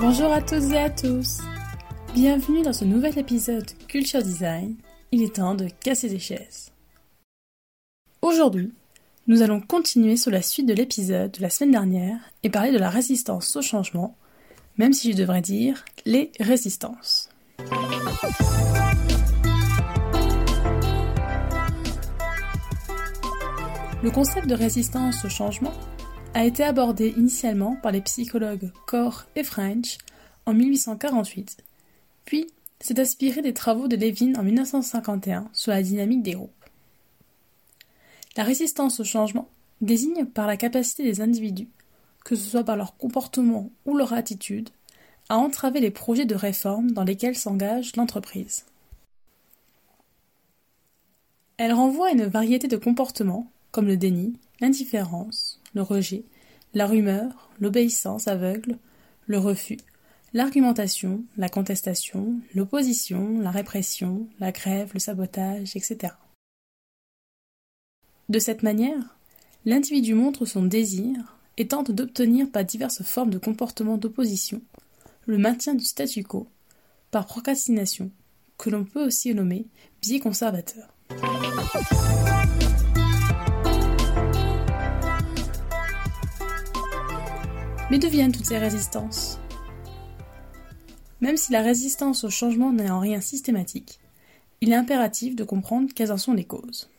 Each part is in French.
Bonjour à toutes et à tous. Bienvenue dans ce nouvel épisode Culture Design. Il est temps de casser des chaises. Aujourd'hui, nous allons continuer sur la suite de l'épisode de la semaine dernière et parler de la résistance au changement, même si je devrais dire les résistances. Le concept de résistance au changement a été abordé initialement par les psychologues Core et French en 1848, puis s'est inspiré des travaux de Levin en 1951 sur la dynamique des groupes. La résistance au changement désigne par la capacité des individus, que ce soit par leur comportement ou leur attitude, à entraver les projets de réforme dans lesquels s'engage l'entreprise. Elle renvoie à une variété de comportements comme le déni, l'indifférence, le rejet, la rumeur, l'obéissance aveugle, le refus, l'argumentation, la contestation, l'opposition, la répression, la grève, le sabotage, etc. De cette manière, l'individu montre son désir et tente d'obtenir par diverses formes de comportements d'opposition le maintien du statu quo, par procrastination, que l'on peut aussi nommer biais conservateur. Mais d'où viennent toutes ces résistances? Même si la résistance au changement n'est en rien systématique, il est impératif de comprendre quelles en sont les causes.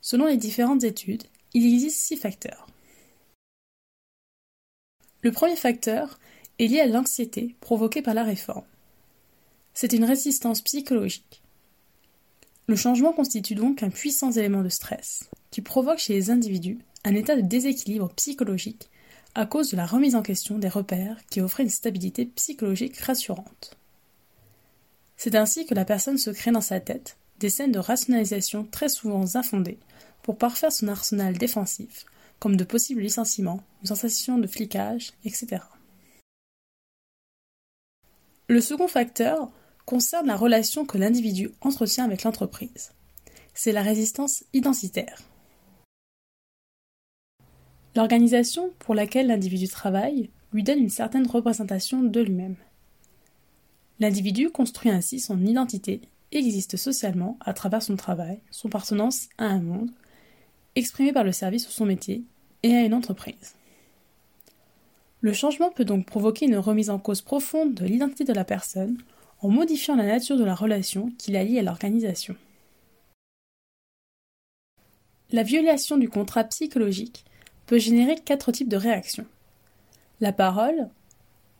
Selon les différentes études, il existe six facteurs. Le premier facteur est lié à l'anxiété provoquée par la réforme. C'est une résistance psychologique. Le changement constitue donc un puissant élément de stress qui provoque chez les individus un état de déséquilibre psychologique à cause de la remise en question des repères qui offraient une stabilité psychologique rassurante. C'est ainsi que la personne se crée dans sa tête des scènes de rationalisation très souvent infondées pour parfaire son arsenal défensif, comme de possibles licenciements, une sensation de flicage, etc. Le second facteur concerne la relation que l'individu entretient avec l'entreprise. C'est la résistance identitaire. L'organisation pour laquelle l'individu travaille lui donne une certaine représentation de lui-même. L'individu construit ainsi son identité existe socialement à travers son travail, son appartenance à un monde, exprimé par le service ou son métier, et à une entreprise. Le changement peut donc provoquer une remise en cause profonde de l'identité de la personne en modifiant la nature de la relation qui la lie à l'organisation. La violation du contrat psychologique peut générer quatre types de réactions. La parole,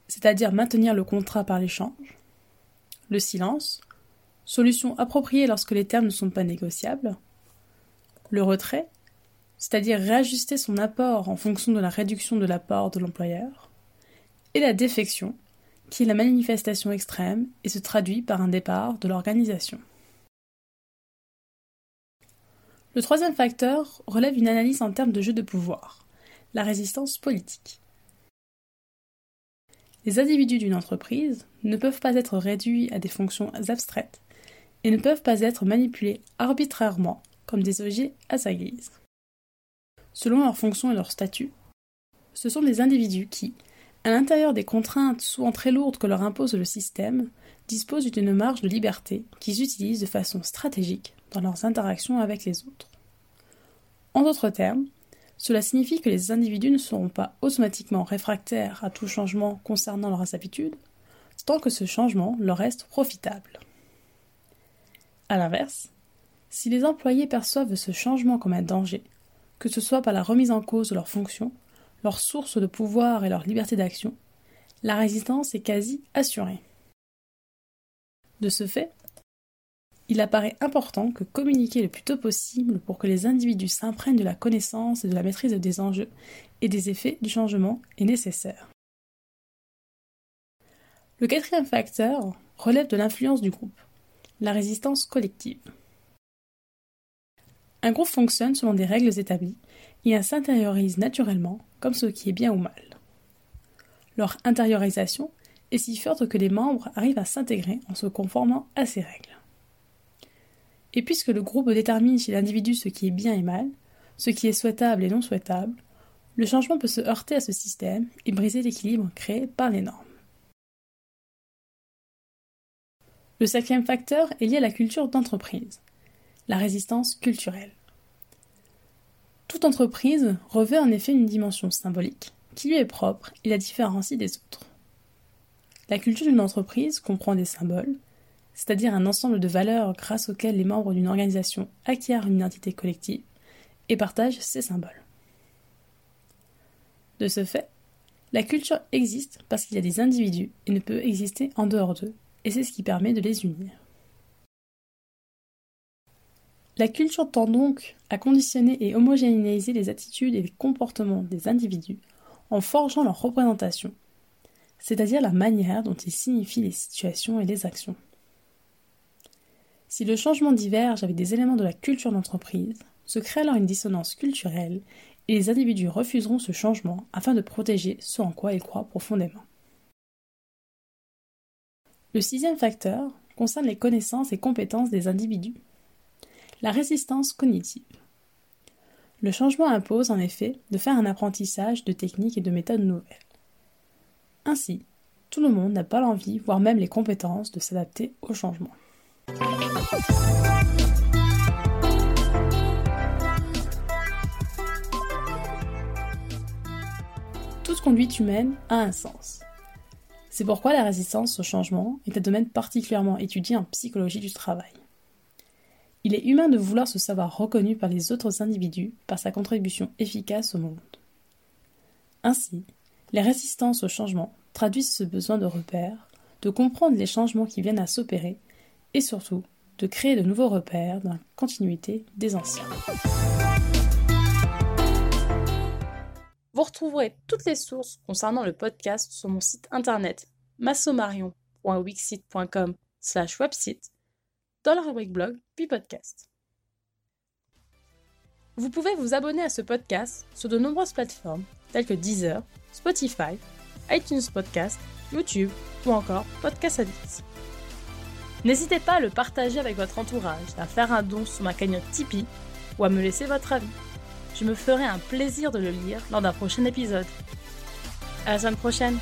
c'est-à-dire maintenir le contrat par l'échange. Le silence, solution appropriée lorsque les termes ne sont pas négociables. Le retrait, c'est-à-dire réajuster son apport en fonction de la réduction de l'apport de l'employeur. Et la défection, qui est la manifestation extrême et se traduit par un départ de l'organisation. Le troisième facteur relève une analyse en termes de jeu de pouvoir, la résistance politique. Les individus d'une entreprise ne peuvent pas être réduits à des fonctions abstraites et ne peuvent pas être manipulés arbitrairement comme des objets à sa guise. Selon leurs fonctions et leur statut, ce sont des individus qui, à l'intérieur des contraintes souvent très lourdes que leur impose le système, disposent d'une marge de liberté qu'ils utilisent de façon stratégique dans leurs interactions avec les autres. En d'autres termes, cela signifie que les individus ne seront pas automatiquement réfractaires à tout changement concernant leurs habitudes, tant que ce changement leur reste profitable. A l'inverse, si les employés perçoivent ce changement comme un danger, que ce soit par la remise en cause de leurs fonctions, leur source de pouvoir et leur liberté d'action, la résistance est quasi assurée. De ce fait, il apparaît important que communiquer le plus tôt possible pour que les individus s'imprègnent de la connaissance et de la maîtrise des enjeux et des effets du changement est nécessaire. Le quatrième facteur relève de l'influence du groupe, la résistance collective. Un groupe fonctionne selon des règles établies et s'intériorise naturellement comme ce qui est bien ou mal. Leur intériorisation est si forte que les membres arrivent à s'intégrer en se conformant à ces règles. Et puisque le groupe détermine chez l'individu ce qui est bien et mal, ce qui est souhaitable et non souhaitable, le changement peut se heurter à ce système et briser l'équilibre créé par les normes. Le cinquième facteur est lié à la culture d'entreprise, la résistance culturelle. Toute entreprise revêt en effet une dimension symbolique qui lui est propre et la différencie des autres. La culture d'une entreprise comprend des symboles, c'est-à-dire un ensemble de valeurs grâce auxquelles les membres d'une organisation acquièrent une identité collective et partagent ces symboles. De ce fait, la culture existe parce qu'il y a des individus et ne peut exister en dehors d'eux, et c'est ce qui permet de les unir. La culture tend donc à conditionner et homogénéiser les attitudes et les comportements des individus en forgeant leur représentation, c'est-à-dire la manière dont ils signifient les situations et les actions. Si le changement diverge avec des éléments de la culture d'entreprise, se crée alors une dissonance culturelle et les individus refuseront ce changement afin de protéger ce en quoi ils croient profondément. Le sixième facteur concerne les connaissances et compétences des individus. La résistance cognitive. Le changement impose en effet de faire un apprentissage de techniques et de méthodes nouvelles. Ainsi, tout le monde n'a pas l'envie, voire même les compétences, de s'adapter au changement. Toute conduite humaine a un sens. C'est pourquoi la résistance au changement est un domaine particulièrement étudié en psychologie du travail. Il est humain de vouloir se savoir reconnu par les autres individus par sa contribution efficace au monde. Ainsi, les résistances au changement traduisent ce besoin de repères, de comprendre les changements qui viennent à s'opérer et surtout de créer de nouveaux repères dans la continuité des anciens. Vous retrouverez toutes les sources concernant le podcast sur mon site internet massomarion.wixit.com slash website dans la rubrique blog puis podcast. Vous pouvez vous abonner à ce podcast sur de nombreuses plateformes telles que Deezer, Spotify, iTunes Podcast, YouTube ou encore Podcast Addict. N'hésitez pas à le partager avec votre entourage, à faire un don sur ma cagnotte Tipeee ou à me laisser votre avis. Je me ferai un plaisir de le lire lors d'un prochain épisode. À la semaine prochaine